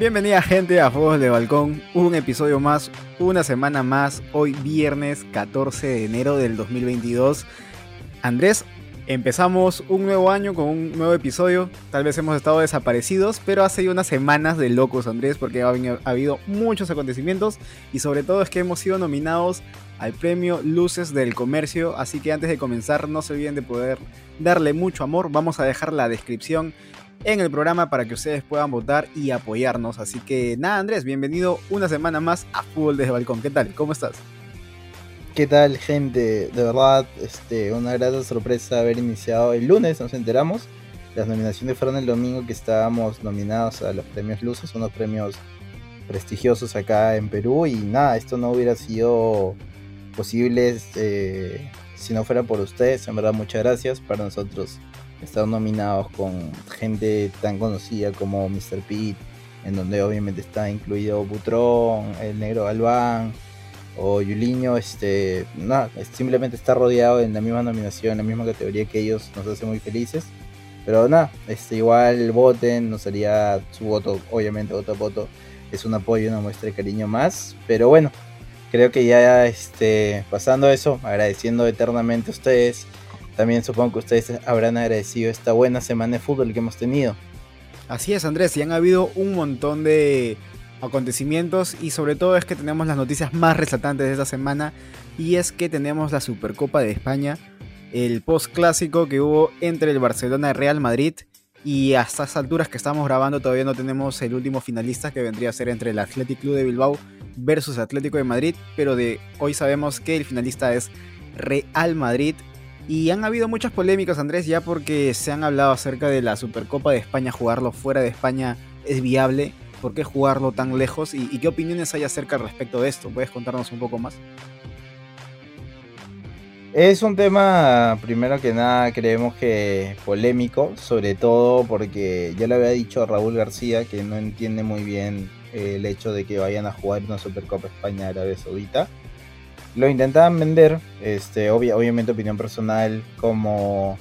Bienvenida gente a Fuegos de Balcón, un episodio más, una semana más, hoy viernes 14 de enero del 2022. Andrés, empezamos un nuevo año con un nuevo episodio, tal vez hemos estado desaparecidos, pero hace unas semanas de locos Andrés porque ha, habido muchos acontecimientos y sobre todo es que hemos sido nominados al premio Luces del Comercio, así que antes de comenzar no se olviden de poder darle mucho amor, vamos a dejar la descripción en el programa para que ustedes puedan votar y apoyarnos. Así que nada, Andrés, bienvenido una semana más a Fútbol desde Balcón. ¿Qué tal? ¿Cómo estás? ¿Qué tal, gente? De verdad, este, una grata sorpresa haber iniciado el lunes, nos enteramos. Las nominaciones fueron el domingo que estábamos nominados a los premios Luces, unos premios prestigiosos acá en Perú. Y nada, esto no hubiera sido posible eh, si no fuera por ustedes. En verdad, muchas gracias. Para nosotros están nominados con gente tan conocida como Mr. Pete, en donde obviamente está incluido Butrón, el negro Galván o Yuliño, este, nada, simplemente está rodeado en la misma nominación, en la misma categoría que ellos, nos hace muy felices. Pero nada, este, igual voten, nos haría su voto, obviamente voto a voto, es un apoyo, una muestra de cariño más. Pero bueno, creo que ya este, pasando eso, agradeciendo eternamente a ustedes, también supongo que ustedes habrán agradecido esta buena semana de fútbol que hemos tenido. Así es, Andrés, y han habido un montón de acontecimientos y sobre todo es que tenemos las noticias más resaltantes de esta semana y es que tenemos la Supercopa de España, el post clásico que hubo entre el Barcelona y Real Madrid y hasta estas alturas que estamos grabando todavía no tenemos el último finalista que vendría a ser entre el Athletic Club de Bilbao versus Atlético de Madrid, pero de hoy sabemos que el finalista es Real Madrid y han habido muchas polémicas, Andrés, ya porque se han hablado acerca de la Supercopa de España, jugarlo fuera de España es viable. ¿Por qué jugarlo tan lejos? ¿Y, qué opiniones hay acerca respecto de esto? ¿Puedes contarnos un poco más? Es un tema, primero que nada, creemos que polémico, sobre todo porque ya le había dicho Raúl García que no entiende muy bien el hecho de que vayan a jugar una Supercopa España Arabia Saudita lo intentaban vender, este, obviamente opinión personal, como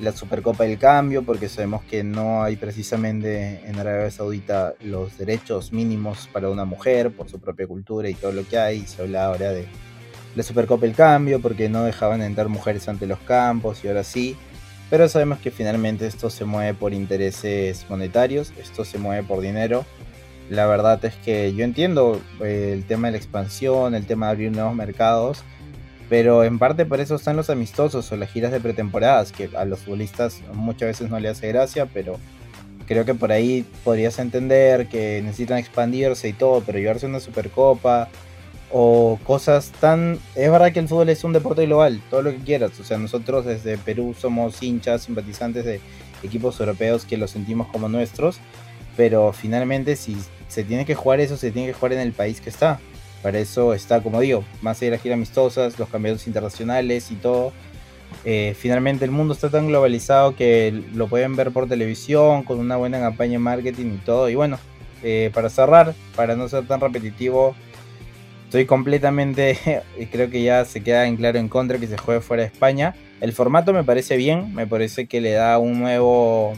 la Supercopa del Cambio, porque sabemos que no hay precisamente en Arabia Saudita los derechos mínimos para una mujer por su propia cultura y todo lo que hay. Se habla ahora de la Supercopa del Cambio, porque no dejaban entrar mujeres ante los campos y ahora sí. Pero sabemos que finalmente esto se mueve por intereses monetarios, esto se mueve por dinero la verdad es que yo entiendo eh, el tema de la expansión, el tema de abrir nuevos mercados, pero en parte por eso están los amistosos o las giras de pretemporadas, que a los futbolistas muchas veces no le hace gracia, pero creo que por ahí podrías entender que necesitan expandirse y todo, pero llevarse una supercopa o cosas tan... Es verdad que el fútbol es un deporte global, todo lo que quieras, o sea, nosotros desde Perú somos hinchas, simpatizantes de equipos europeos que los sentimos como nuestros, pero finalmente si se tiene que jugar eso, se tiene que jugar en el país que está. Para eso está, como digo, más allá de las giras amistosas, los campeonatos internacionales y todo. Eh, finalmente el mundo está tan globalizado que lo pueden ver por televisión, con una buena campaña de marketing y todo. Y bueno, eh, para cerrar, para no ser tan repetitivo, estoy completamente, creo que ya se queda en claro en contra que se juegue fuera de España. El formato me parece bien, me parece que le da un nuevo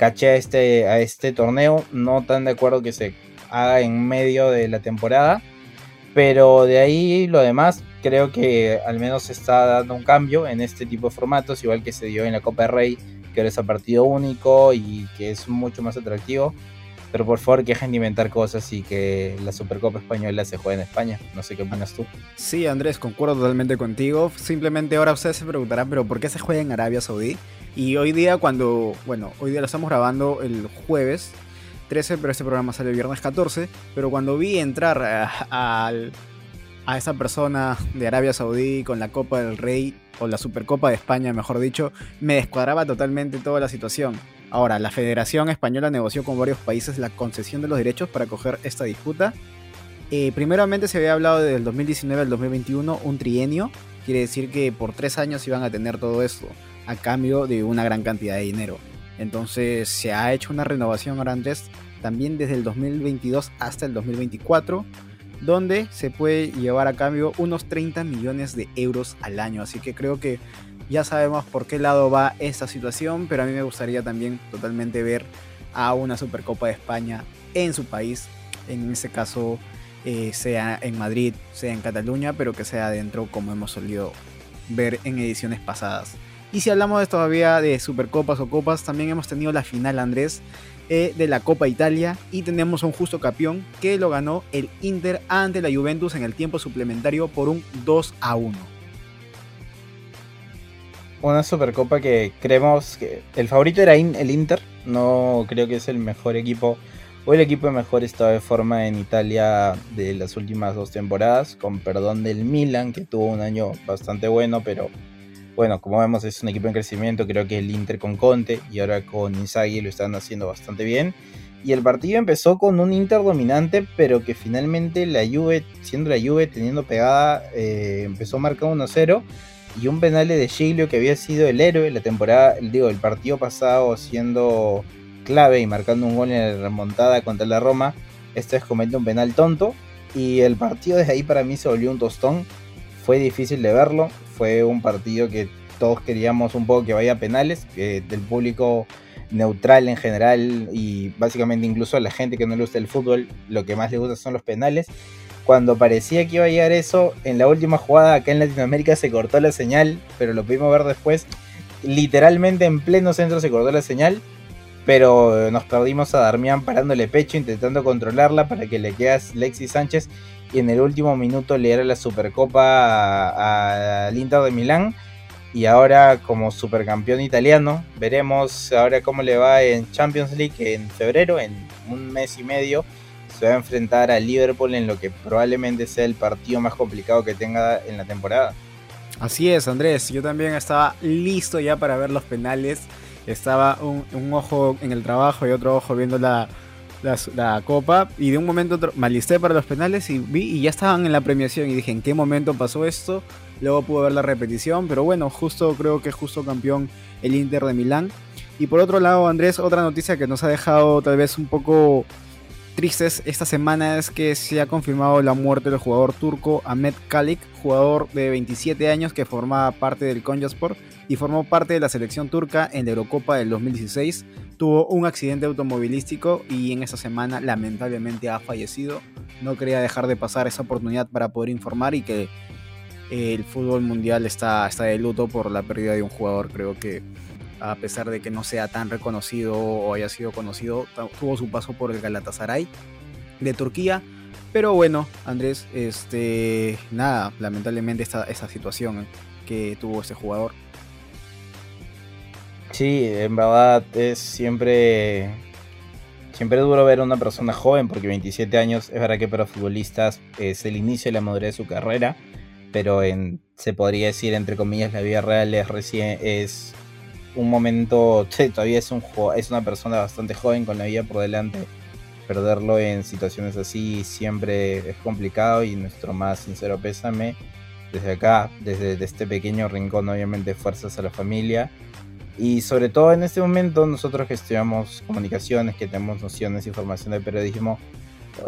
caché a este, a este torneo. No tan de acuerdo que se haga en medio de la temporada. Pero de ahí lo demás, creo que al menos se está dando un cambio en este tipo de formatos, igual que se dio en la Copa Rey, que ahora es a partido único y que es mucho más atractivo. Pero por favor, que de inventar cosas y que la Supercopa Española se juegue en España. No sé qué opinas tú. Sí, Andrés, concuerdo totalmente contigo. Simplemente ahora ustedes se preguntarán, ¿pero por qué se juega en Arabia Saudí? Y hoy día, cuando. Bueno, hoy día lo estamos grabando el jueves 13, pero este programa sale el viernes 14. Pero cuando vi entrar a, a esa persona de Arabia Saudí con la Copa del Rey, o la Supercopa de España, mejor dicho, me descuadraba totalmente toda la situación Ahora, la Federación Española negoció con varios países la concesión de los derechos para coger esta disputa. Eh, primeramente se había hablado del 2019 al 2021, un trienio. Quiere decir que por tres años iban a tener todo esto a cambio de una gran cantidad de dinero. Entonces se ha hecho una renovación ahora también desde el 2022 hasta el 2024 donde se puede llevar a cambio unos 30 millones de euros al año. Así que creo que ya sabemos por qué lado va esta situación, pero a mí me gustaría también totalmente ver a una Supercopa de España en su país, en este caso eh, sea en Madrid, sea en Cataluña, pero que sea adentro como hemos solido ver en ediciones pasadas. Y si hablamos todavía de Supercopas o Copas, también hemos tenido la final, Andrés, eh, de la Copa Italia y tenemos un justo campeón que lo ganó el Inter ante la Juventus en el tiempo suplementario por un 2 a 1. Una Supercopa que creemos que el favorito era el Inter, no creo que es el mejor equipo Hoy el equipo mejor estado de forma en Italia de las últimas dos temporadas, con perdón del Milan, que tuvo un año bastante bueno, pero bueno, como vemos es un equipo en crecimiento, creo que el Inter con Conte y ahora con Inzaghi lo están haciendo bastante bien. Y el partido empezó con un Inter dominante, pero que finalmente la Juve, siendo la Juve teniendo pegada, eh, empezó marcando 1-0 y un penal de Giglio que había sido el héroe la temporada, digo, el partido pasado siendo clave y marcando un gol en la remontada contra la Roma, esta vez comete un penal tonto y el partido desde ahí para mí se volvió un tostón. Fue difícil de verlo, fue un partido que todos queríamos un poco que vaya a penales, del público neutral en general y básicamente incluso a la gente que no le gusta el fútbol, lo que más le gusta son los penales. Cuando parecía que iba a llegar eso, en la última jugada acá en Latinoamérica se cortó la señal, pero lo pudimos ver después. Literalmente en pleno centro se cortó la señal pero nos perdimos a Darmian parándole pecho, intentando controlarla para que le quedas Lexi Sánchez y en el último minuto le diera la Supercopa al Inter de Milán. Y ahora como supercampeón italiano, veremos ahora cómo le va en Champions League en febrero, en un mes y medio. Se va a enfrentar a Liverpool en lo que probablemente sea el partido más complicado que tenga en la temporada. Así es, Andrés. Yo también estaba listo ya para ver los penales estaba un, ojo en el trabajo y otro ojo viendo la, la, copa y de un momento otro me alisté para los penales y vi y ya estaban en la premiación y dije en qué momento pasó esto luego pude ver la repetición pero bueno justo creo que justo campeón el Inter de Milán y por otro lado Andrés otra noticia que nos ha dejado tal vez un poco tristes esta semana es que se ha confirmado la muerte del jugador turco Ahmet Kalik jugador de 27 años que formaba parte del Konyaspor y formó parte de la selección turca en la Eurocopa del 2016. Tuvo un accidente automovilístico y en esa semana lamentablemente ha fallecido. No quería dejar de pasar esa oportunidad para poder informar y que eh, el fútbol mundial está, está de luto por la pérdida de un jugador. Creo que a pesar de que no sea tan reconocido o haya sido conocido, tuvo su paso por el Galatasaray de Turquía. Pero bueno, Andrés, este, nada, lamentablemente esta, esa situación que tuvo ese jugador Sí, en verdad es siempre siempre duro ver a una persona joven porque 27 años es verdad que para futbolistas es el inicio de la madurez de su carrera, pero en, se podría decir entre comillas la vida real es recién es un momento, todavía es un es una persona bastante joven con la vida por delante. Perderlo en situaciones así siempre es complicado y nuestro más sincero pésame desde acá, desde este pequeño rincón, obviamente fuerzas a la familia y sobre todo en este momento nosotros que estudiamos comunicaciones, que tenemos nociones de información de periodismo,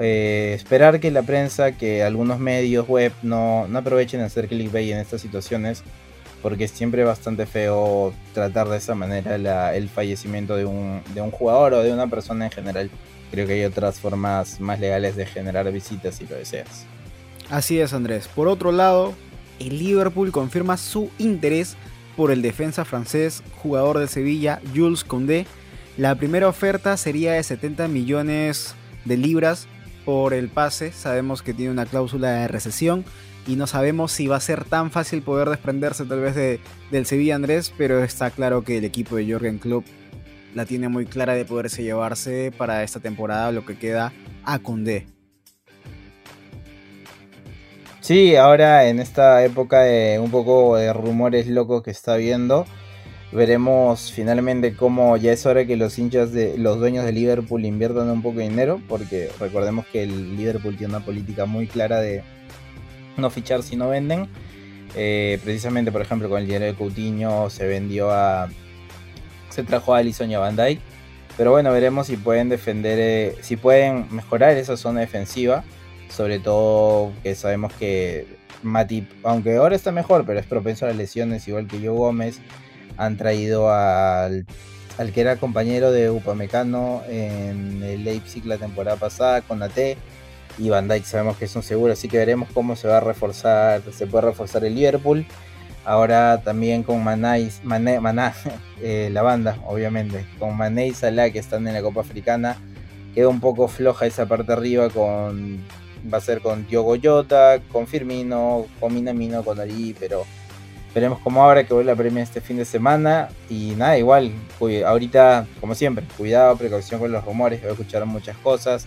eh, esperar que la prensa, que algunos medios web no, no aprovechen de hacer clickbait en estas situaciones, porque es siempre bastante feo tratar de esa manera el fallecimiento de un, de un jugador o de una persona en general. Creo que hay otras formas más legales de generar visitas si lo deseas. Así es, Andrés. Por otro lado, el Liverpool confirma su interés por el defensa francés, jugador de Sevilla, Jules Condé. La primera oferta sería de 70 millones de libras por el pase. Sabemos que tiene una cláusula de recesión y no sabemos si va a ser tan fácil poder desprenderse tal vez de, del Sevilla Andrés, pero está claro que el equipo de Jorgen Klopp la tiene muy clara de poderse llevarse para esta temporada lo que queda a Condé. Sí, ahora en esta época de un poco de rumores locos que está viendo, veremos finalmente cómo ya es hora que los hinchas de los dueños de Liverpool inviertan un poco de dinero, porque recordemos que el Liverpool tiene una política muy clara de no fichar si no venden. Eh, precisamente, por ejemplo, con el dinero de Coutinho se vendió a. Se trajo a Alisson y a Van. Pero bueno, veremos si pueden defender, eh, si pueden mejorar esa zona defensiva sobre todo que sabemos que Matip, aunque ahora está mejor, pero es propenso a las lesiones, igual que yo Gómez, han traído al al que era compañero de Upamecano en el Leipzig la temporada pasada con AT. Y Van Dijk sabemos que es un seguro, así que veremos cómo se va a reforzar, se puede reforzar el Liverpool. Ahora también con Maná, Maná eh, la banda, obviamente, con Mané y Salah que están en la Copa Africana. Queda un poco floja esa parte arriba con va a ser con Diogo Jota, con Firmino, con Minamino, con Ari, pero veremos cómo ahora que vuelve la premia este fin de semana. Y nada, igual, ahorita, como siempre, cuidado, precaución con los rumores, voy a escuchar muchas cosas.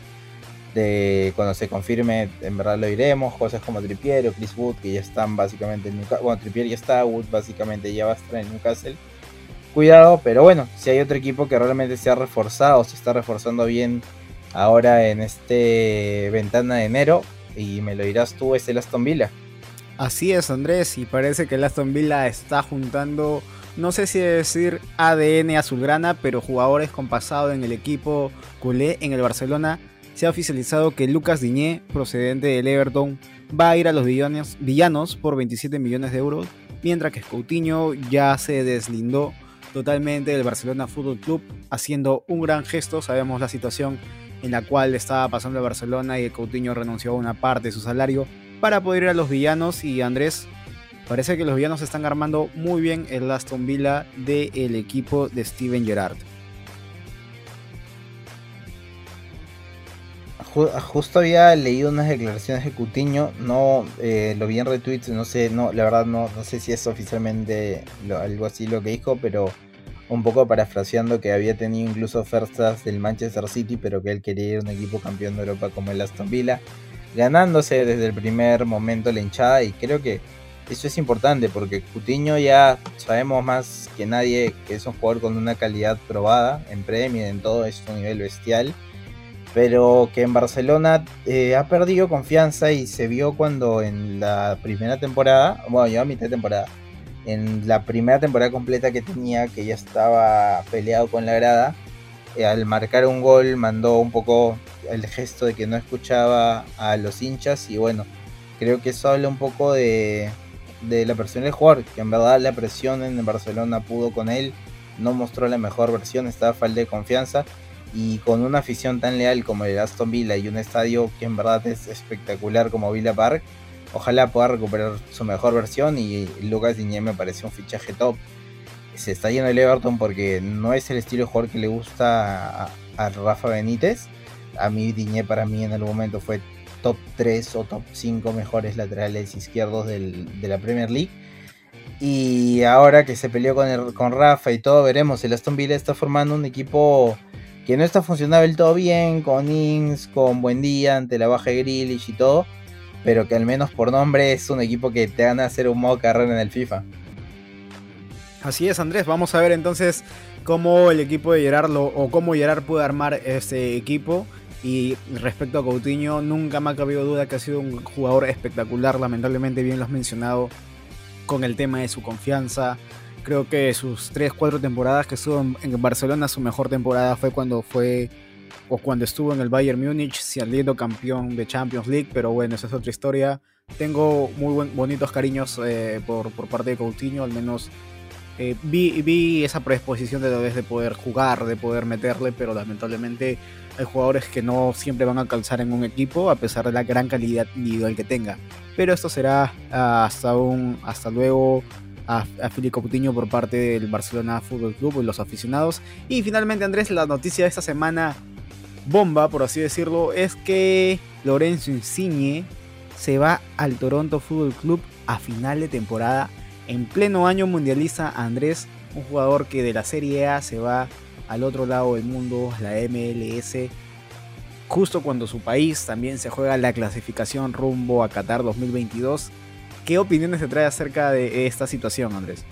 De cuando se confirme, en verdad lo iremos. Cosas como Trippier o Chris Wood, que ya están básicamente en Newcastle. Bueno, Trippier ya está, Wood básicamente ya va a estar en Newcastle. Cuidado, pero bueno, si hay otro equipo que realmente se ha reforzado, se está reforzando bien ahora en este ventana de enero, y me lo dirás tú, es el Aston Villa. Así es, Andrés, y parece que el Aston Villa está juntando, no sé si decir ADN azulgrana, pero jugadores con pasado en el equipo culé en el Barcelona. Se ha oficializado que Lucas Diñé, procedente del Everton, va a ir a los villanos, villanos por 27 millones de euros, mientras que Coutinho ya se deslindó totalmente del Barcelona Fútbol Club, haciendo un gran gesto. Sabemos la situación en la cual estaba pasando el Barcelona y el Coutinho renunció a una parte de su salario para poder ir a los villanos y Andrés, parece que los villanos están armando muy bien el Aston Villa del equipo de Steven Gerrard. Justo había leído unas declaraciones de Coutinho, no eh, lo vi en retweets, no sé, no, la verdad no sé si es oficialmente algo así lo que dijo, pero un poco parafraseando que había tenido incluso ofertas del Manchester City, pero que él quería ir a un equipo campeón de Europa como el Aston Villa ganándose desde el primer momento la hinchada. Y creo que eso es importante porque Cutiño ya sabemos más que nadie que es un jugador con una calidad probada en Premier, en todo, es un nivel bestial, pero que en Barcelona eh, ha perdido confianza y se vio cuando en la primera temporada, bueno, ya a mitad temporada, en la primera temporada completa que tenía, que ya estaba peleado con la grada, eh, al marcar un gol mandó un poco el gesto de que no escuchaba a los hinchas y bueno, creo que eso habla un poco de, la persona del jugador, que en verdad la presión en Barcelona pudo con él, no mostró la mejor versión, estaba falta de confianza y con una afición tan leal como el Aston Villa y un estadio que en verdad es espectacular como Villa Park, ojalá pueda recuperar su mejor versión y Lucas Diñé me parece un fichaje top se está yendo el Everton porque no es el estilo de jugador que le gusta a, Rafa Benítez. A mí Diñé para mí en el momento fue top 3 o top 5 mejores laterales izquierdos de la Premier League. Y ahora que se peleó con, con Rafa y todo, veremos. El Aston Villa está formando un equipo que no está funcionando del todo bien, con Ings, con Buendía, ante la baja de Grealish y todo. Pero que al menos por nombre es un equipo que te gana a hacer un modo carrera en el FIFA. Así es, Andrés. Vamos a ver entonces cómo el equipo de Gerard o cómo Gerard puede armar este equipo. Y respecto a Coutinho, nunca me ha cabido duda que ha sido un jugador espectacular. Lamentablemente, bien lo has mencionado con el tema de su confianza. Creo que sus 3-4 temporadas que estuvo en Barcelona, su mejor temporada fue cuando fue o cuando estuvo en el Bayern Múnich saliendo campeón de Champions League, pero bueno, esa es otra historia. Tengo muy bonitos cariños eh, por, por parte de Coutinho, al menos eh, vi, esa predisposición de, de poder jugar, de poder meterle, pero lamentablemente hay jugadores que no siempre van a calzar en un equipo a pesar de la gran calidad individual que tenga. Pero esto será ah, hasta, un, hasta luego a, a Filipe Coutinho por parte del Barcelona Fútbol Club y los aficionados. Y finalmente Andrés, la noticia de esta semana bomba, por así decirlo, es que Lorenzo Insigne se va al Toronto Fútbol Club a final de temporada en pleno año mundialista Andrés, un jugador que de la Serie A se va al otro lado del mundo, la MLS, justo cuando su país también se juega la clasificación rumbo a Qatar 2022. ¿Qué opiniones te trae acerca de esta situación, Andrés?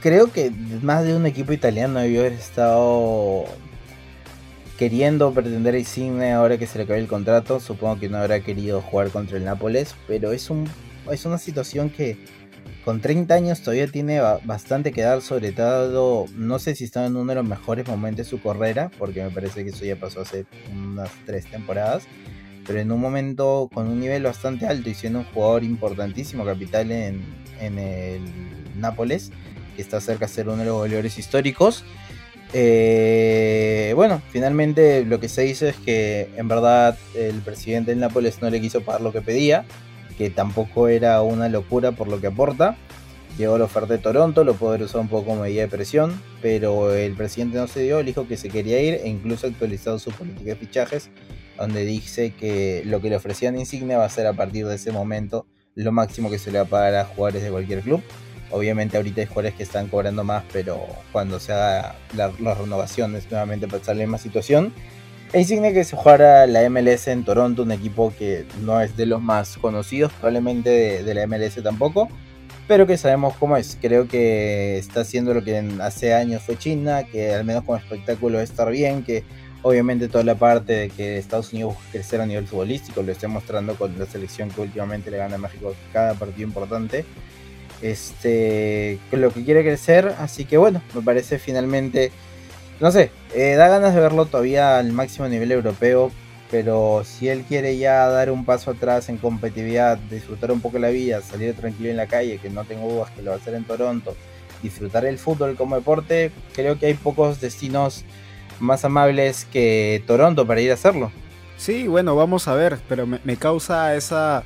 Creo que más de un equipo italiano debió haber estado queriendo pretender a Insigne ahora que se le acabó el contrato. Supongo que no habrá querido jugar contra el Nápoles, pero es, un, es una situación que con 30 años todavía tiene bastante que dar, sobre todo, no sé si está en uno de los mejores momentos de su carrera, porque me parece que eso ya pasó hace unas 3 temporadas, pero en un momento con un nivel bastante alto y siendo un jugador importantísimo, capital en, en el Nápoles, está cerca de ser uno de los goleadores históricos. Eh, bueno, finalmente lo que se dice es que en verdad el presidente del Nápoles no le quiso pagar lo que pedía, que tampoco era una locura por lo que aporta. Llegó la oferta de Toronto, lo pudo usar un poco como medida de presión, pero el presidente no se dio, dijo que se quería ir e incluso actualizado su política de fichajes, donde dice que lo que le ofrecían Insignia va a ser a partir de ese momento lo máximo que se le va a pagar a jugadores de cualquier club. Obviamente ahorita hay jugadores que están cobrando más, pero cuando se haga las renovaciones nuevamente pasar la misma situación. E Insignia que se jugara la MLS en Toronto, un equipo que no es de los más conocidos, probablemente de, la MLS tampoco pero que sabemos cómo es. Creo que está haciendo lo que hace años fue China, que al menos como espectáculo estar bien, que obviamente toda la parte de que Estados Unidos busca crecer a nivel futbolístico lo está mostrando con la selección que últimamente le gana a México cada partido importante. Este, lo que quiere crecer, así que bueno, me parece finalmente, no sé, eh, da ganas de verlo todavía al máximo nivel europeo, pero si él quiere ya dar un paso atrás en competitividad, disfrutar un poco la vida, salir tranquilo en la calle, que no tengo dudas que lo va a hacer en Toronto, disfrutar el fútbol como deporte, creo que hay pocos destinos más amables que Toronto para ir a hacerlo. Sí, bueno, vamos a ver, pero me, me causa esa,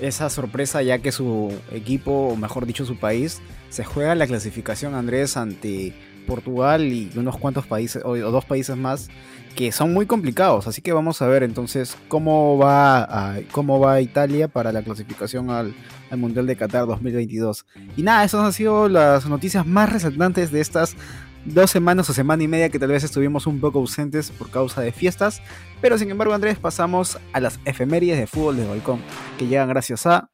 esa sorpresa ya que su equipo, o mejor dicho su país, se juega la clasificación Andrés ante Portugal y unos cuantos países, o dos países más que son muy complicados. Así que vamos a ver entonces cómo va, cómo va Italia para la clasificación al, al, Mundial de Qatar 2022. Y nada, esas han sido las noticias más resaltantes de estas dos semanas o semana y media que tal vez estuvimos un poco ausentes por causa de fiestas. Pero sin embargo, Andrés, pasamos a las efemérides de fútbol de balcón, que llegan gracias a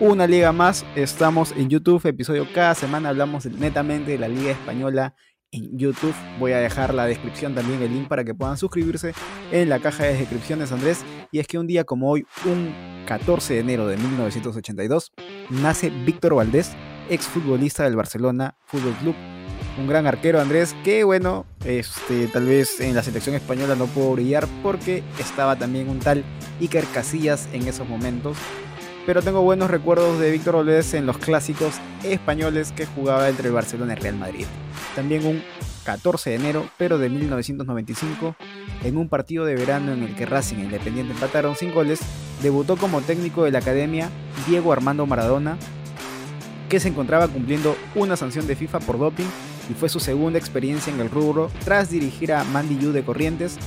una liga más. Estamos en YouTube, episodio cada semana hablamos netamente de la liga española en YouTube. Voy a dejar la descripción también el link para que puedan suscribirse en la caja de descripciones, Andrés. Y es que un día como hoy, un 14 de enero de 1982, nace Víctor Valdés, exfutbolista del Barcelona Fútbol Club. Un gran arquero, Andrés, que bueno, este, tal vez en la selección española no pudo brillar porque estaba también un tal Iker Casillas en esos momentos pero tengo buenos recuerdos de Víctor Valdés en los clásicos españoles que jugaba entre el Barcelona y Real Madrid. También un 14 de enero, pero de 1995, en un partido de verano en el que Racing e Independiente empataron sin goles, debutó como técnico de la academia Diego Armando Maradona, que se encontraba cumpliendo una sanción de FIFA por doping y fue su segunda experiencia en el rubro tras dirigir a Mandy Yu de Corrientes.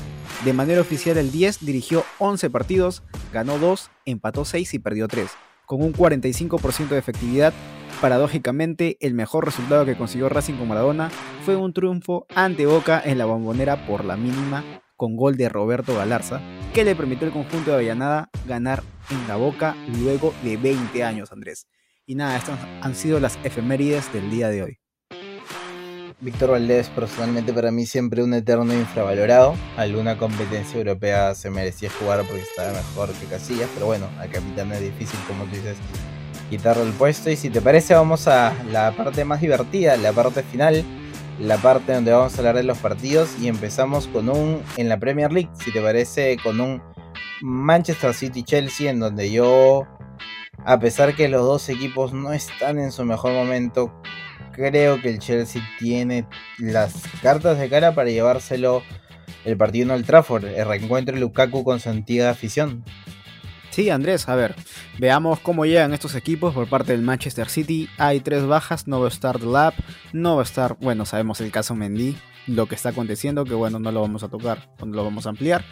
De manera oficial el 10 dirigió 11 partidos, ganó 2, empató 6 y perdió 3. Con un 45% de efectividad, paradójicamente el mejor resultado que consiguió Racing con Maradona fue un triunfo ante Boca en la bombonera por la mínima con gol de Roberto Galarza, que le permitió al conjunto de Avellanada ganar en la Boca luego de 20 años, Andrés. Y nada, estas han sido las efemérides del día de hoy. Víctor Valdés, personalmente para mí siempre un eterno infravalorado. Alguna competencia europea se merecía jugar porque estaba mejor que Casillas, pero bueno, al capitán es difícil, como tú dices, quitarle el puesto. Y si te parece, vamos a la parte más divertida, la parte final, la parte donde vamos a hablar de los partidos. Y empezamos con un, en la Premier League, si te parece, con un Manchester City-Chelsea, en donde yo, a pesar que los dos equipos no están en su mejor momento, creo que el Chelsea tiene las cartas de cara para llevárselo el partido en Old Trafford, el reencuentro de Lukaku con su antigua afición. Sí, Andrés, a ver, veamos cómo llegan estos equipos por parte del Manchester City. Hay tres bajas, no va a estar The Lab, no va a estar, bueno, sabemos el caso Mendy, lo que está aconteciendo, que bueno, no lo vamos a tocar, no lo vamos a ampliar.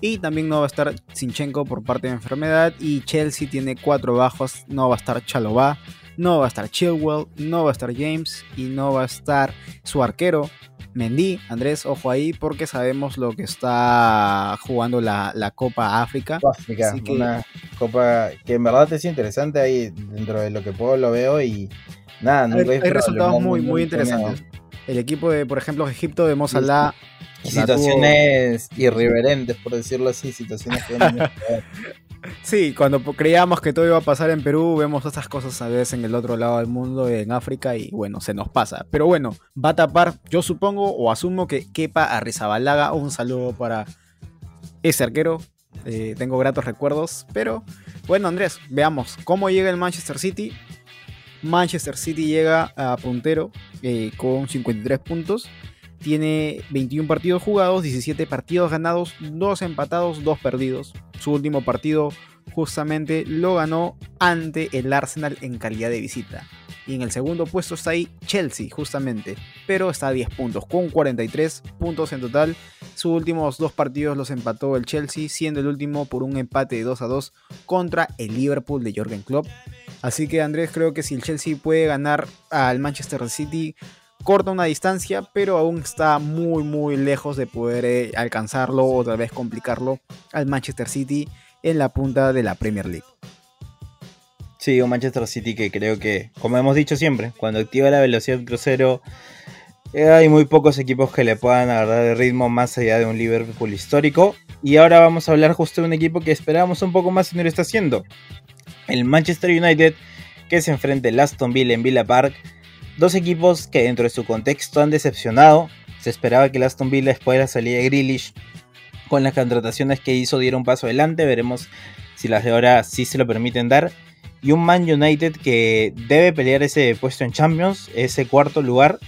Y también no va a estar Sinchenko por parte de enfermedad. Y Chelsea tiene cuatro bajos, no va a estar Chalobah, no va a estar Chilwell, no va a estar James y no va a estar su arquero Mendy. Andrés, ojo ahí porque sabemos lo que está jugando la, Copa África. África, una copa que en verdad es interesante ahí dentro de lo que puedo lo veo y nada, hay, hay resultados muy, muy interesantes. El equipo de, por ejemplo, Egipto de Mozalá. Situaciones irreverentes, por decirlo así, situaciones que Sí, cuando creíamos que todo iba a pasar en Perú, vemos estas cosas a veces en el otro lado del mundo, en África, y bueno, se nos pasa. Pero bueno, va a tapar, yo supongo o asumo que quepa a Rizabalaga. Un saludo para ese arquero. Eh, tengo gratos recuerdos. Pero bueno, Andrés, veamos cómo llega el Manchester City. Manchester City llega a puntero eh, con 53 puntos. Tiene 21 partidos jugados, 17 partidos ganados, 2 empatados, 2 perdidos. Su último partido justamente lo ganó ante el Arsenal en calidad de visita. Y en el segundo puesto está ahí Chelsea, justamente. Pero está a 10 puntos, con 43 puntos en total. Sus últimos dos partidos los empató el Chelsea, siendo el último por un empate de 2 a 2 contra el Liverpool de Jürgen Klopp. Así que Andrés, creo que si el Chelsea puede ganar al Manchester City, corta una distancia, pero aún está muy muy lejos de poder eh, alcanzarlo o tal vez complicarlo al Manchester City en la punta de la Premier League. Sí, un Manchester City que creo que, como hemos dicho siempre, cuando activa la velocidad crucero, eh, hay muy pocos equipos que le puedan agarrar el ritmo más allá de un Liverpool histórico. Y ahora vamos a hablar justo de un equipo que esperábamos un poco más y no lo está haciendo. El Manchester United, que se enfrenta al Aston Villa en Villa Park. Dos equipos que dentro de su contexto han decepcionado. Se esperaba que el Aston Villa después de la salida de Grealish, con las contrataciones que hizo, diera un paso adelante. Veremos si las de ahora sí se lo permiten dar y un Man United que debe pelear ese puesto en Champions, ese cuarto lugar,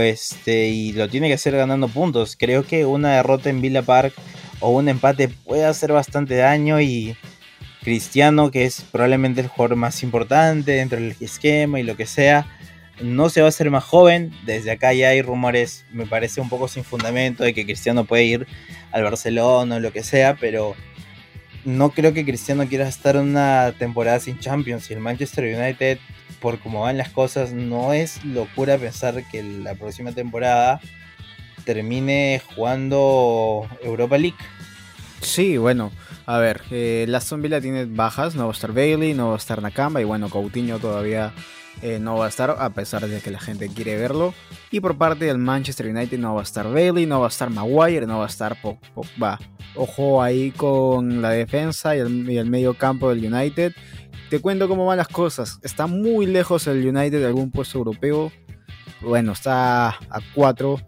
este, y lo tiene que hacer ganando puntos. Creo que una derrota en Villa Park o un empate puede hacer bastante daño y Cristiano, que es probablemente el jugador más importante dentro del esquema y lo que sea, no se va a hacer más joven. Desde acá ya hay rumores, me parece un poco sin fundamento, de que Cristiano puede ir al Barcelona o lo que sea, pero no creo que Cristiano quiera estar una temporada sin Champions. Y el Manchester United, por cómo van las cosas, no es locura pensar que la próxima temporada termine jugando Europa League. Sí, bueno, a ver, eh, la Aston Villa tiene bajas, no va a estar Bailey, no va a estar Nakamba y bueno, Coutinho todavía eh, no va a estar a pesar de que la gente quiere verlo. Y por parte del Manchester United no va a estar Bailey, no va a estar Maguire, no va a estar Pogba. Ojo ahí con la defensa y el, medio campo del United. Te cuento cómo van las cosas. Está muy lejos el United de algún puesto europeo. Bueno, está a 4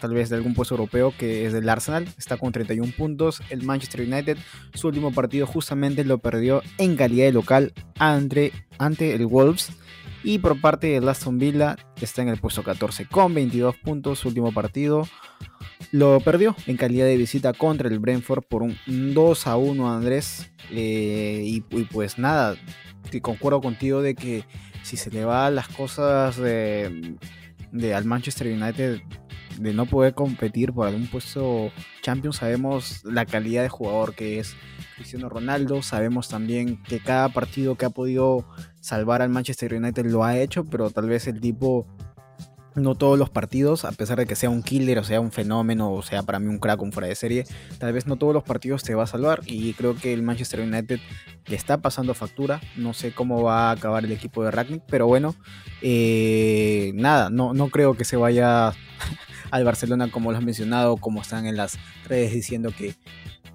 tal vez de algún puesto europeo que es del Arsenal. Está con 31 puntos. El Manchester United, su último partido justamente lo perdió en calidad de local ante, ante el Wolves. Y por parte de Aston Villa está en el puesto 14 con 22 puntos. Su último partido lo perdió en calidad de visita contra el Brentford por un 2 a 1 Andrés. Eh, y, pues nada, concuerdo contigo de que si se le va las cosas de, de al Manchester United de no poder competir por algún puesto Champions, sabemos la calidad de jugador que es Cristiano Ronaldo, sabemos también que cada partido que ha podido salvar al Manchester United lo ha hecho, pero tal vez el tipo no todos los partidos, a pesar de que sea un killer o sea un fenómeno o sea para mí un crack, un fuera de serie, tal vez no todos los partidos te va a salvar. Y creo que el Manchester United le está pasando factura, no sé cómo va a acabar el equipo de Ragnick, pero bueno, eh, nada, no, no creo que se vaya al Barcelona como lo has mencionado, como están en las redes diciendo que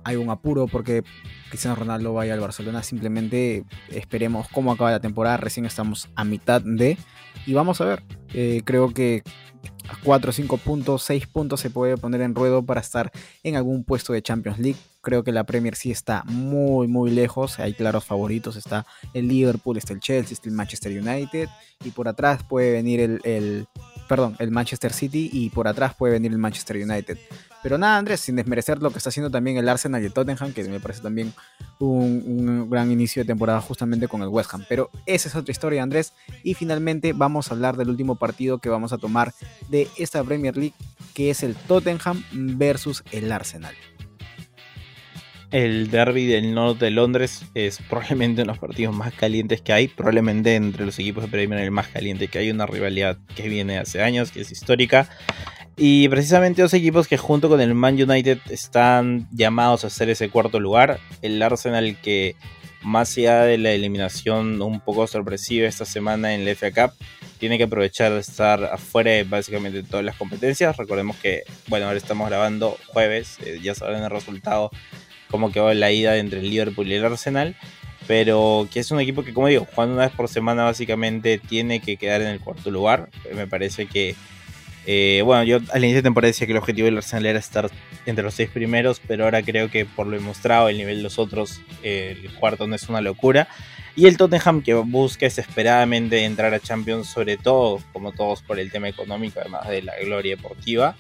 hay un apuro porque Cristiano Ronaldo vaya al Barcelona. Simplemente esperemos cómo acaba la temporada. Recién estamos a mitad de. Y vamos a ver. Eh, creo que a 4, 5 puntos, 6 puntos se puede poner en ruedo para estar en algún puesto de Champions League. Creo que la Premier sí está muy, muy lejos. Hay claros favoritos. Está el Liverpool, está el Chelsea, está el Manchester United. Y por atrás puede venir el perdón, el Manchester City y por atrás puede venir el Manchester United. Pero nada, Andrés, sin desmerecer lo que está haciendo también el Arsenal y el Tottenham, que me parece también un, gran inicio de temporada justamente con el West Ham. Pero esa es otra historia, Andrés. Y finalmente vamos a hablar del último partido que vamos a tomar de esta Premier League, que es el Tottenham versus el Arsenal el derby del norte de Londres es probablemente uno de los partidos más calientes que hay. Probablemente entre los equipos de Premier el más caliente que hay. Una rivalidad que viene hace años, que es histórica. Y precisamente dos equipos que junto con el Man United están llamados a hacer ese cuarto lugar. El Arsenal que más allá de la eliminación un poco sorpresiva esta semana en la FA Cup, tiene que aprovechar de estar afuera de básicamente todas las competencias. Recordemos que, bueno, ahora estamos grabando jueves, eh, ya saben el resultado cómo quedó la ida entre el Liverpool y el Arsenal. Pero que es un equipo que, como digo, jugando una vez por semana básicamente tiene que quedar en el cuarto lugar. Me parece que Eh, bueno, yo al inicio de temporada decía que el objetivo del Arsenal era estar entre los seis primeros, pero ahora creo que por lo demostrado, el nivel de los otros, el cuarto no es una locura. Y el Tottenham que busca desesperadamente entrar a Champions, sobre todo, como todos, por el tema económico, además de la gloria deportiva.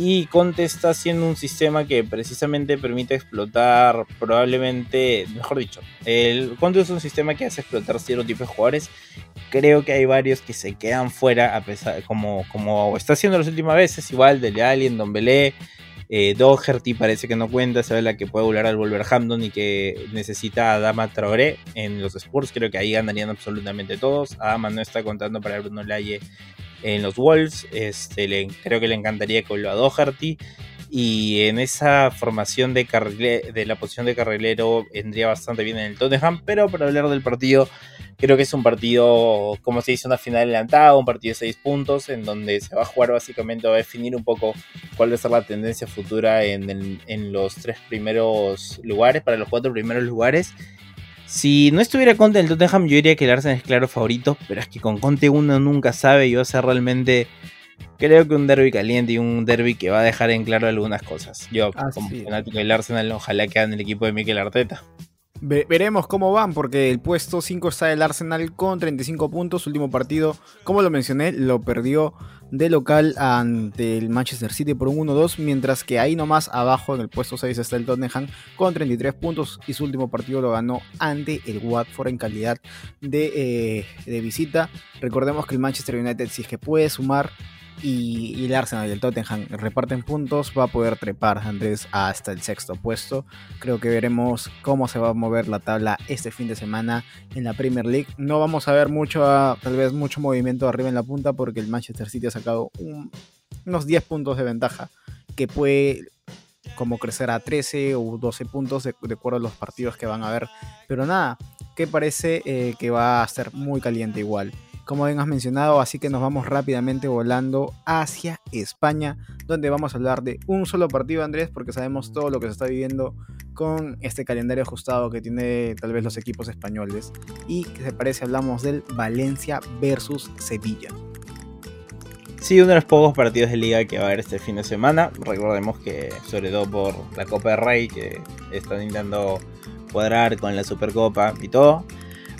Y Conte está haciendo un sistema que precisamente permite explotar probablemente, mejor dicho, el Conte es un sistema que hace explotar cierto tipo de jugadores. Creo que hay varios que se quedan fuera, a pesar, como, como está haciendo las últimas veces, igual de Alien, Don Belé, eh, Doherty parece que no cuenta, se la que puede volar al Wolverhampton y que necesita a Dama Traoré en los Spurs. Creo que ahí ganarían absolutamente todos. Adama no está contando para Bruno Laye en los Wolves. Este, creo que le encantaría que vuelva a Doherty. Y en esa formación de, de la posición de carrilero vendría bastante bien en el Tottenham. Pero para hablar del partido, creo que es un partido, como se dice, una final adelantada, un partido de 6 puntos, en donde se va a jugar básicamente, va a definir un poco cuál va a ser la tendencia futura en, en los tres primeros lugares, para los cuatro primeros lugares. Si no estuviera Conte en el Tottenham, yo diría que el Arsenal es claro favorito, pero es que con Conte uno nunca sabe y va a ser realmente, creo que un derby caliente y un derby que va a dejar en claro algunas cosas. Yo, como fanático del Arsenal, ojalá quede en el equipo de Mikel Arteta veremos cómo van, porque el puesto 5 está el Arsenal con 35 puntos. Último partido, como lo mencioné, lo perdió de local ante el Manchester City por un 1-2, mientras que ahí nomás abajo en el puesto 6 está el Tottenham con 33 puntos y su último partido lo ganó ante el Watford en calidad de, eh, de visita. Recordemos que el Manchester United, si es que puede sumar y, el Arsenal y el Tottenham reparten puntos, va a poder trepar Andrés hasta el sexto puesto. Creo que veremos cómo se va a mover la tabla este fin de semana en la Premier League. No vamos a ver mucho, tal vez mucho movimiento arriba en la punta porque el Manchester City ha sacado unos 10 puntos de ventaja que puede como crecer a 13 o 12 puntos de, acuerdo a los partidos que van a ver. Pero nada, que parece eh, que va a ser muy caliente igual como bien has mencionado, así que nos vamos rápidamente volando hacia España, donde vamos a hablar de un solo partido, Andrés, porque sabemos todo lo que se está viviendo con este calendario ajustado que tiene tal vez los equipos españoles. Y que se parece, hablamos del Valencia versus Sevilla. Sí, uno de los pocos partidos de liga que va a haber este fin de semana. Recordemos que, sobre todo por la Copa de Rey, que están intentando cuadrar con la Supercopa y todo.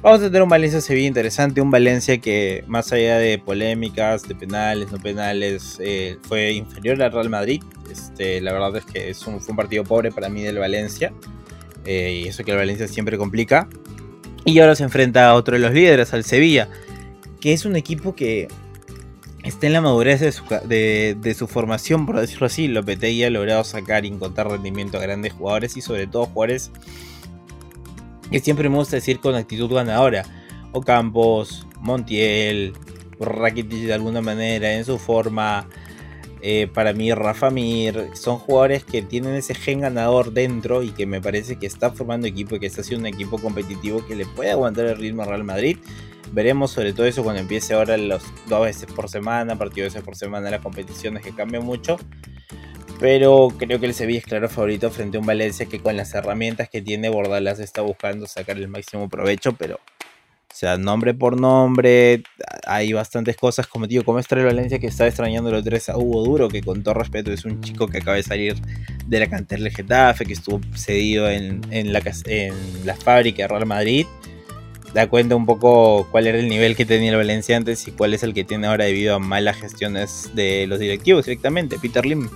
Vamos a tener un Valencia-Sevilla interesante, un Valencia que más allá de polémicas, de penales, no penales, eh, fue inferior al Real Madrid. Este, la verdad es que es un, fue un partido pobre para mí del Valencia, eh, y eso que el Valencia siempre complica. Y ahora se enfrenta a otro de los líderes, al Sevilla, que es un equipo que está en la madurez de su, de, su formación, por decirlo así. Lopetegui ha logrado sacar y encontrar rendimiento a grandes jugadores y sobre todo jugadores que siempre me gusta decir con actitud ganadora. Ocampos, Montiel, Rakitic de alguna manera, en su forma. Eh, para mí, Rafa Mir, son jugadores que tienen ese gen ganador dentro y que me parece que está formando equipo y que está haciendo un equipo competitivo que le puede aguantar el ritmo al Real Madrid. Veremos sobre todo eso cuando empiece ahora los dos veces por semana, partidos veces por semana, las competiciones que cambian mucho. Pero creo que el Sevilla es claro favorito frente a un Valencia que con las herramientas que tiene Bordalas está buscando sacar el máximo provecho, pero o sea, nombre por nombre, hay bastantes cosas, como digo, como está el Valencia que está extrañando los tres a Hugo Duro, que con todo respeto es un chico que acaba de salir de la cantera del Getafe, que estuvo cedido en, la, en la fábrica de Real Madrid. Da cuenta un poco cuál era el nivel que tenía el Valencia antes y cuál es el que tiene ahora debido a malas gestiones de los directivos directamente. Peter Lim.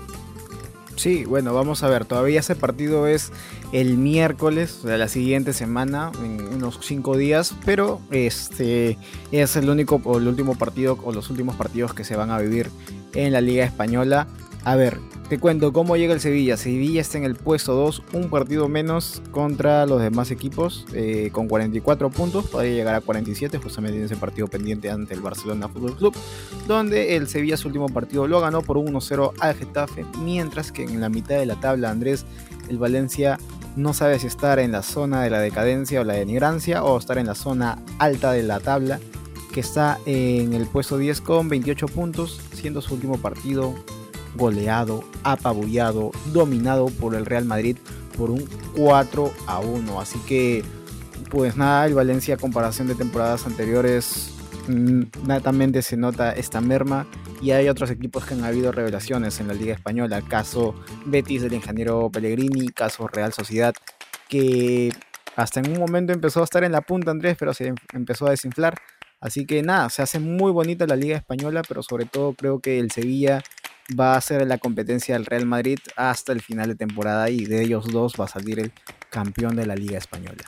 Sí, bueno, vamos a ver. Todavía ese partido es el miércoles de la siguiente semana, en unos cinco días, pero este es el único o el último partido o los últimos partidos que se van a vivir en la Liga Española. A ver, te cuento cómo llega el Sevilla. Sevilla está en el puesto 2, un partido menos contra los demás equipos, eh, con 44 puntos. Podría llegar a 47, justamente en ese partido pendiente ante el Barcelona Fútbol Club, donde el Sevilla su último partido lo ganó por 1-0 al Getafe, mientras que en la mitad de la tabla, Andrés, el Valencia no sabe si estar en la zona de la decadencia o la denigrancia o estar en la zona alta de la tabla que está en el puesto 10 con 28 puntos, siendo su último partido goleado, apabullado, dominado por el Real Madrid por un 4 a 1. Así que, pues nada, el Valencia, comparación de temporadas anteriores, mm, netamente se nota esta merma y hay otros equipos que han habido revelaciones en la Liga Española, caso Betis del ingeniero Pellegrini, caso Real Sociedad, que hasta en un momento empezó a estar en la punta Andrés, pero se em, empezó a desinflar. Así que nada, se hace muy bonita la Liga Española, pero sobre todo creo que el Sevilla va a ser la competencia del Real Madrid hasta el final de temporada y de ellos dos va a salir el campeón de la Liga Española.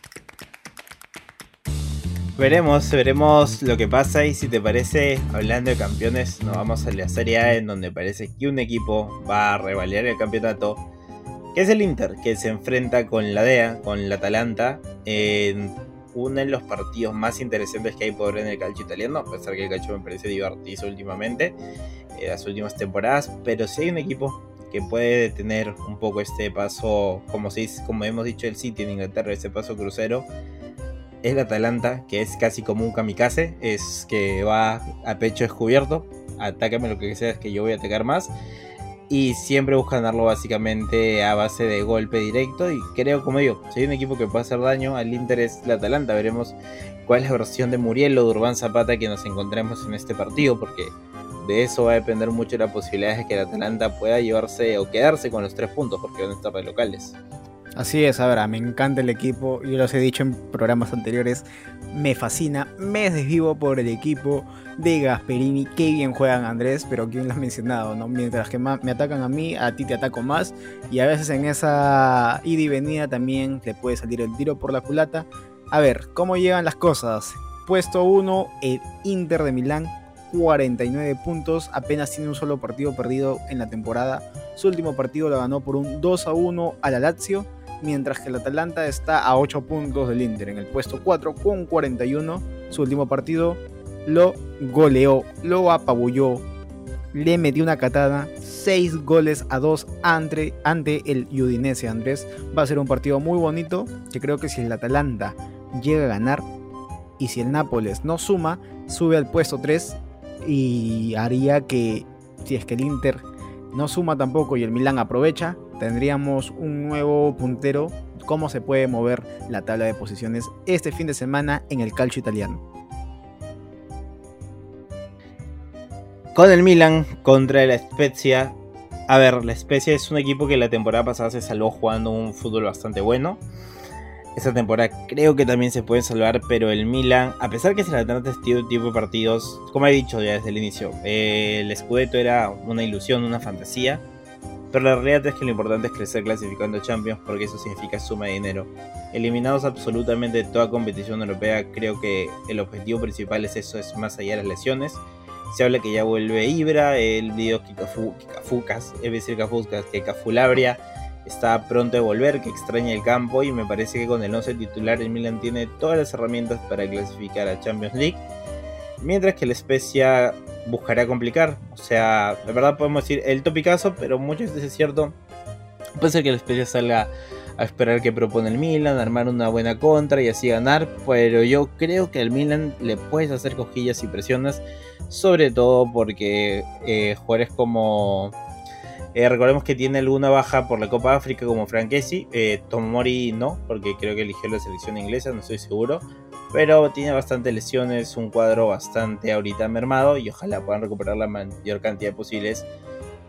Veremos, veremos lo que pasa y si te parece, hablando de campeones, nos vamos a la Serie A en donde parece que un equipo va a revaliar el campeonato, que es el Inter, que se enfrenta con la DEA, con el Atalanta, en uno de los partidos más interesantes que hay por en el calcio italiano, a pesar que el calcio me parece divertido últimamente, en las últimas temporadas, pero si hay un equipo que puede tener un poco este paso, como, se como hemos dicho el City en Inglaterra, ese paso crucero, es el Atalanta, que es casi como un kamikaze, es que va a pecho descubierto, atácame lo que sea, es que yo voy a atacar más. Y siempre buscan darlo básicamente a base de golpe directo. Y creo, como digo, si hay un equipo que puede hacer daño al Inter es el Atalanta. Veremos cuál es la versión de Muriel o de Urbán Zapata que nos encontremos en este partido. Porque de eso va a depender mucho la posibilidad de que el Atalanta pueda llevarse o quedarse con los tres puntos. Porque van a estar de locales. Así es, a me encanta el equipo, yo los he dicho en programas anteriores, me fascina, me desvivo por el equipo de Gasperini, qué bien juegan Andrés, pero quién lo has mencionado, ¿no? Mientras que me atacan a mí, a ti te ataco más, y a veces en esa ida y venida también te puede salir el tiro por la culata. A ver, ¿cómo llegan las cosas? Puesto 1, el Inter de Milán, 49 puntos, apenas tiene un solo partido perdido en la temporada. Su último partido lo ganó por un 2 a 1 a la Lazio mientras que el Atalanta está a 8 puntos del Inter en el puesto 4 con 41. Su último partido lo goleó, lo apabulló, le metió una catada, 6 goles a 2 ante, ante el Udinese Andrés. Va a ser un partido muy bonito que creo que si el Atalanta llega a ganar y si el Nápoles no suma, sube al puesto 3 y haría que si es que el Inter no suma tampoco y el Milan aprovecha, tendríamos un nuevo puntero, cómo se puede mover la tabla de posiciones este fin de semana en el calcio italiano. Con el Milan contra la Spezia. A ver, la Spezia es un equipo que la temporada pasada se salvó jugando un fútbol bastante bueno. Esta temporada creo que también se puede salvar, pero el Milan, a pesar que se le trata este tipo de partidos, como he dicho ya desde el inicio, el Scudetto era una ilusión, una fantasía pero la realidad es que lo importante es crecer clasificando Champions porque eso significa suma de dinero. Eliminados absolutamente de toda competición europea, creo que el objetivo principal es eso, es más allá de las lesiones. Se habla que ya vuelve Ibra, el video Kikafukas, es decir, Kafuskas, que Cafulabria está pronto de volver, que extraña el campo y me parece que con el 11 titular el Milan tiene todas las herramientas para clasificar a Champions League. Mientras que la Especia buscará complicar. O sea, de verdad podemos decir el topicazo, pero muchas veces es cierto. Puede ser que la especie salga a esperar que propone el Milan, armar una buena contra y así ganar. Pero yo creo que al Milan le puedes hacer cosquillas y presiones. Sobre todo porque eh, como. Eh, recordemos que tiene alguna baja por la Copa África como Franquesi. Eh, Tomori no, porque creo que eligió la selección inglesa, no estoy seguro pero tiene bastantes lesiones, un cuadro bastante ahorita mermado y ojalá puedan recuperar la mayor cantidad posibles.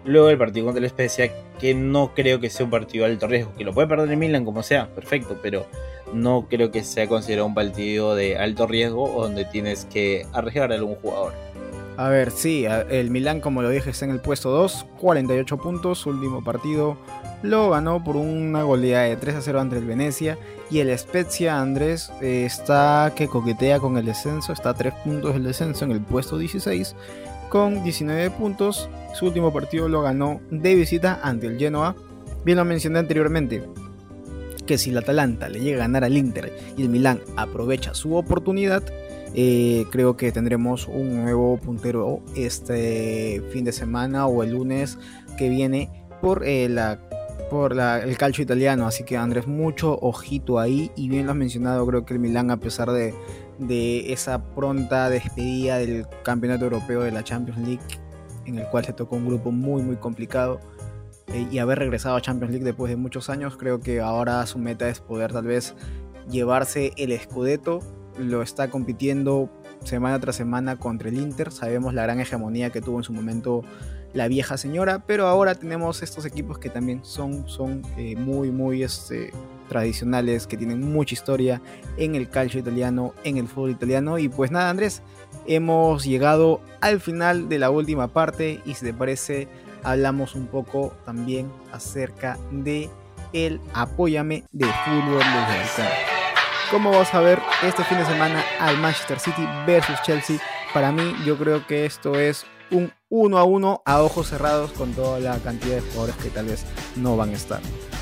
Luego el partido contra la Especia, que no creo que sea un partido de alto riesgo, que lo puede perder el Milan como sea, perfecto, pero no creo que sea considerado un partido de alto riesgo donde tienes que arriesgar a algún jugador. A ver, sí, el Milan, como lo dije, está en el puesto 2, 48 puntos, último partido lo ganó por una goleada de 3 a 0 ante el Venecia. Y el Spezia Andrés eh, está que coquetea con el descenso, está a 3 puntos del descenso en el puesto 16, con 19 puntos. Su último partido lo ganó de visita ante el Genoa. Bien lo mencioné anteriormente, que si el Atalanta le llega a ganar al Inter y el Milán aprovecha su oportunidad, eh, creo que tendremos un nuevo puntero este fin de semana o el lunes que viene por eh, la por el calcio italiano, así que Andrés, mucho ojito ahí. Y bien lo has mencionado, creo que el Milán a pesar de, de esa pronta despedida del campeonato europeo de la Champions League, en el cual se tocó un grupo muy muy complicado, eh, y haber regresado a Champions League después de muchos años, creo que ahora su meta es poder tal vez llevarse el Scudetto, lo está compitiendo semana tras semana contra el Inter. Sabemos la gran hegemonía que tuvo en su momento la vieja señora, pero ahora tenemos estos equipos que también son, son eh, muy, muy este, tradicionales, que tienen mucha historia en el calcio italiano, en el fútbol italiano. Y pues nada, Andrés, hemos llegado al final de la última parte y si te parece, hablamos un poco también acerca de el Apóyame de fútbol de Como vas a ver este fin de semana al Manchester City versus Chelsea? Para mí, yo creo que esto es un 1 a 1 a ojos cerrados con toda la cantidad de jugadores que tal vez no van a estar.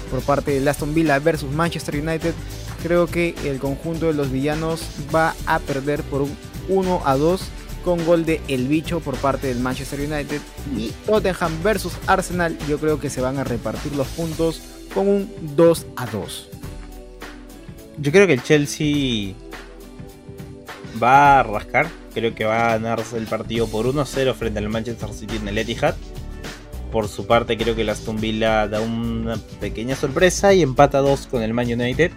Por parte de Aston Villa versus Manchester United, creo que el conjunto de los villanos va a perder por un 1 a 2 con gol de El Bicho por parte del Manchester United y Tottenham versus Arsenal, yo creo que se van a repartir los puntos con un 2 a 2. Yo creo que el Chelsea va a rascar Creo que va a ganarse el partido por 1-0 frente al Manchester City en el Etihad. Por su parte, creo que el Aston Villa da una pequeña sorpresa y empata 2 con el Man United.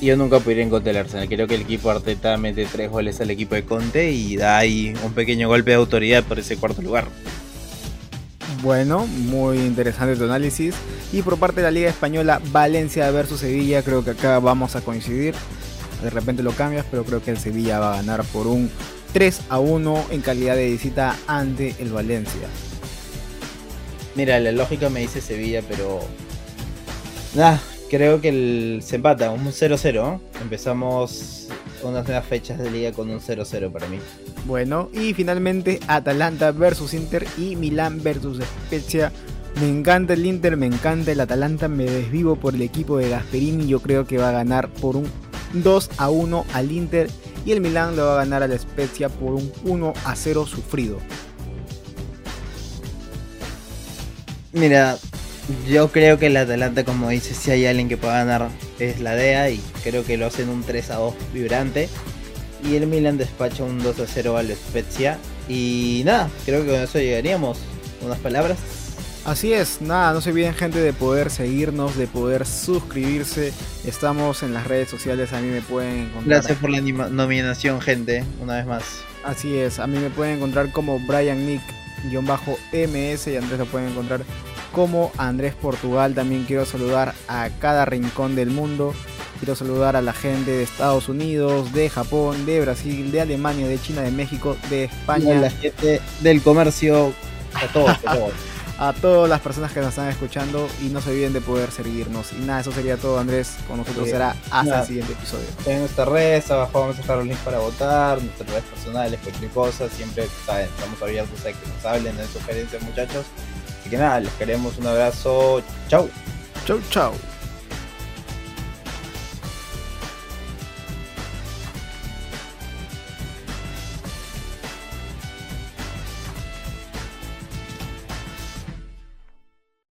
Y yo nunca podría encontrar el Arsenal. Creo que el equipo Arteta mete 3 goles al equipo de Conte y da ahí un pequeño golpe de autoridad por ese cuarto lugar. Bueno, muy interesante tu análisis. Y por parte de la Liga Española, Valencia versus Sevilla, creo que acá vamos a coincidir. De repente lo cambias, pero creo que el Sevilla va a ganar por un 3 a 1 en calidad de visita ante el Valencia. Mira, la lógica me dice Sevilla, pero. Nah, creo que el... se empata, un 0-0. Empezamos unas nuevas fechas de liga con un 0-0 para mí. Bueno, y finalmente Atalanta versus Inter y Milán versus Spezia. Me encanta el Inter, me encanta el Atalanta, me desvivo por el equipo de Gasperini. Yo creo que va a ganar por un 2 a 1 al Inter y el Milán le va a ganar a la Spezia por un 1 a 0 sufrido. Mira, yo creo que el Atalanta, como dice, si hay alguien que pueda ganar es la DEA y creo que lo hacen un 3 a 2 vibrante. Y el Milan despacha un 2 a 0 a la Spezia. Y nada, creo que con eso llegaríamos. Unas palabras. Así es, nada, no se olviden gente de poder seguirnos, de poder suscribirse. Estamos en las redes sociales, a mí me pueden encontrar. Gracias por la nominación, gente, una vez más. Así es, a mí me pueden encontrar como Brian Nick MS y Andrés lo pueden encontrar como Andrés Portugal. También quiero saludar a cada rincón del mundo. Quiero saludar a la gente de Estados Unidos, de Japón, de Brasil, de Alemania, de China, de México, de España. la gente del comercio, a todos, a todos. a todas las personas que nos están escuchando y no se olviden de poder seguirnos. Y nada, eso sería todo, Andrés. Con nosotros será hasta el siguiente episodio. En nuestras redes, abajo vamos a dejar los links para votar, nuestras redes personales, cualquier cosa. Siempre saben, estamos abiertos a que nos hablen de sugerencias, muchachos. Que nada, les queremos un abrazo. Chau. Chau, chau.